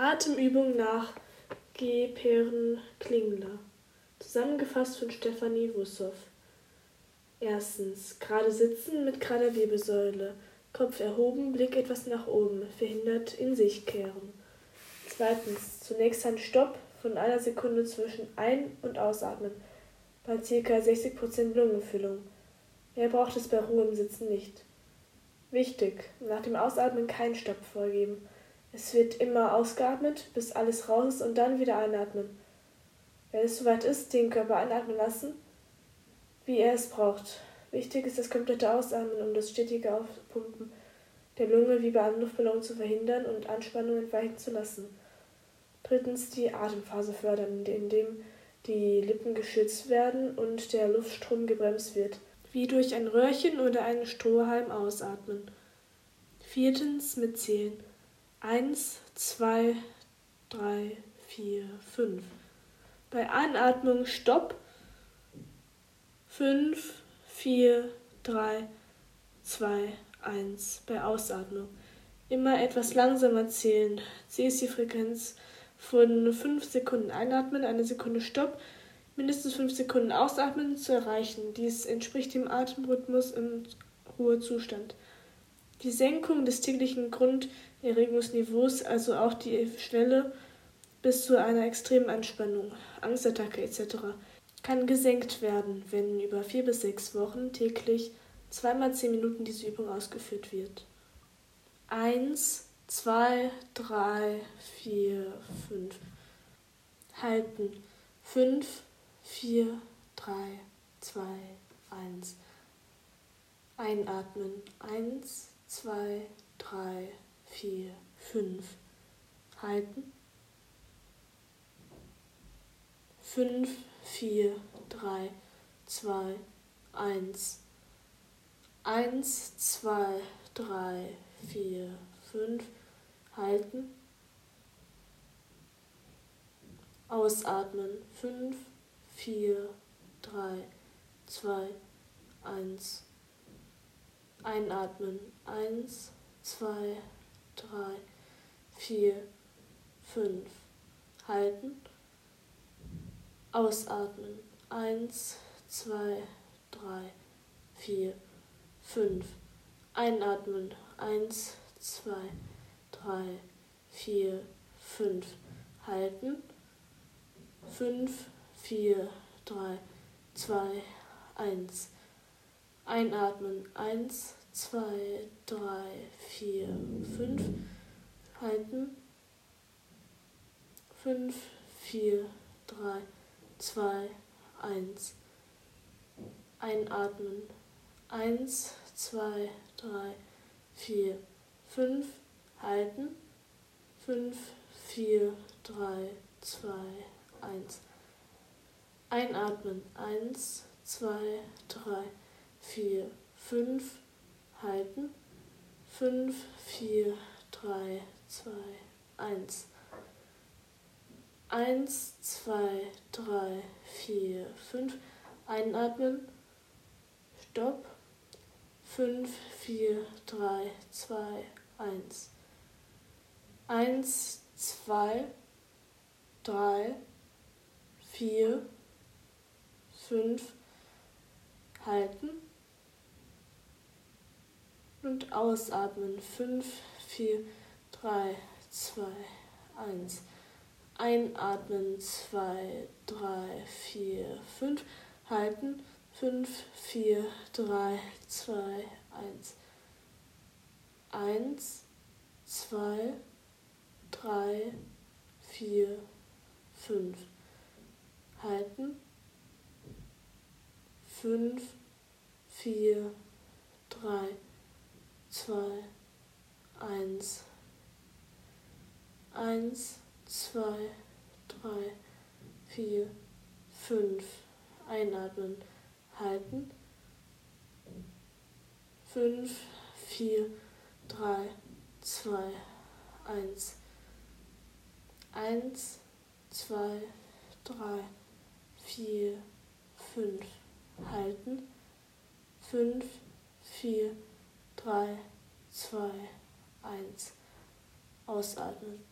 Atemübung nach G. Peren Klingler. Zusammengefasst von Stefanie Wussow. Erstens. Gerade sitzen mit gerader Wirbelsäule. Kopf erhoben, Blick etwas nach oben, verhindert in sich kehren. Zweitens. Zunächst ein Stopp von einer Sekunde zwischen Ein- und Ausatmen bei ca. 60% Lungenfüllung. Wer braucht es bei Ruhe im Sitzen nicht. Wichtig, nach dem Ausatmen keinen Stopp vorgeben. Es wird immer ausgeatmet, bis alles raus ist und dann wieder einatmen. Wenn es soweit ist, den Körper einatmen lassen, wie er es braucht. Wichtig ist das komplette Ausatmen, um das stetige Aufpumpen der Lunge wie bei einem Luftballon zu verhindern und Anspannung entweichen zu lassen. Drittens die Atemphase fördern, indem die Lippen geschützt werden und der Luftstrom gebremst wird, wie durch ein Röhrchen oder einen Strohhalm ausatmen. Viertens mitzählen. Eins, zwei, drei, vier, fünf. Bei Einatmung Stopp. Fünf, vier, drei, zwei, eins. Bei Ausatmung immer etwas langsamer zählen. CSI-Frequenz von 5 Sekunden einatmen, eine Sekunde Stopp, mindestens 5 Sekunden ausatmen zu erreichen. Dies entspricht dem Atemrhythmus im Ruhezustand. Die Senkung des täglichen Grunderregungsniveaus, also auch die Schwelle bis zu einer extremen Anspannung, Angstattacke etc., kann gesenkt werden, wenn über vier bis sechs Wochen täglich zweimal zehn Minuten diese Übung ausgeführt wird. Eins zwei, drei, vier, fünf. Halten. Fünf, vier, drei, zwei, eins. Einatmen. Eins, zwei, drei, vier, fünf. Halten. Fünf, vier, drei, zwei, eins. Eins, zwei, drei, vier, fünf halten. Ausatmen. 5, 4, 3, 2, 1. Einatmen. 1, 2, 3, 4, 5. Halten. Ausatmen. 1, 2, 3, 4, 5. Einatmen. 1, 2, 3, drei, vier, fünf. Halten. Fünf, vier, drei, zwei, eins. Einatmen. Eins, zwei, drei, vier, fünf. Halten. Fünf, vier, drei, zwei, eins. Einatmen. Eins, zwei, drei, vier, fünf halten. 5, 4, 3, 2, 1. Einatmen. 1, 2, 3, 4, 5. Halten. 5, 4, 3, 2, 1. 1, 2, 3, 4, 5. Einatmen. Stopp. 5, 4, 3, 2, 1 eins, zwei, drei, vier, fünf, halten und ausatmen. Fünf, vier, drei, zwei, eins. Einatmen, zwei, drei, vier, fünf. Halten, fünf, vier, drei, zwei, eins. Eins, zwei, drei, vier, fünf. Halten. Fünf, vier, drei, zwei, eins. Eins, zwei, drei, vier, fünf. Einatmen. Halten. Fünf, vier, drei, zwei, eins. Eins, zwei, drei, vier, fünf. Halten. Fünf, vier, drei, zwei, eins. Ausatmen.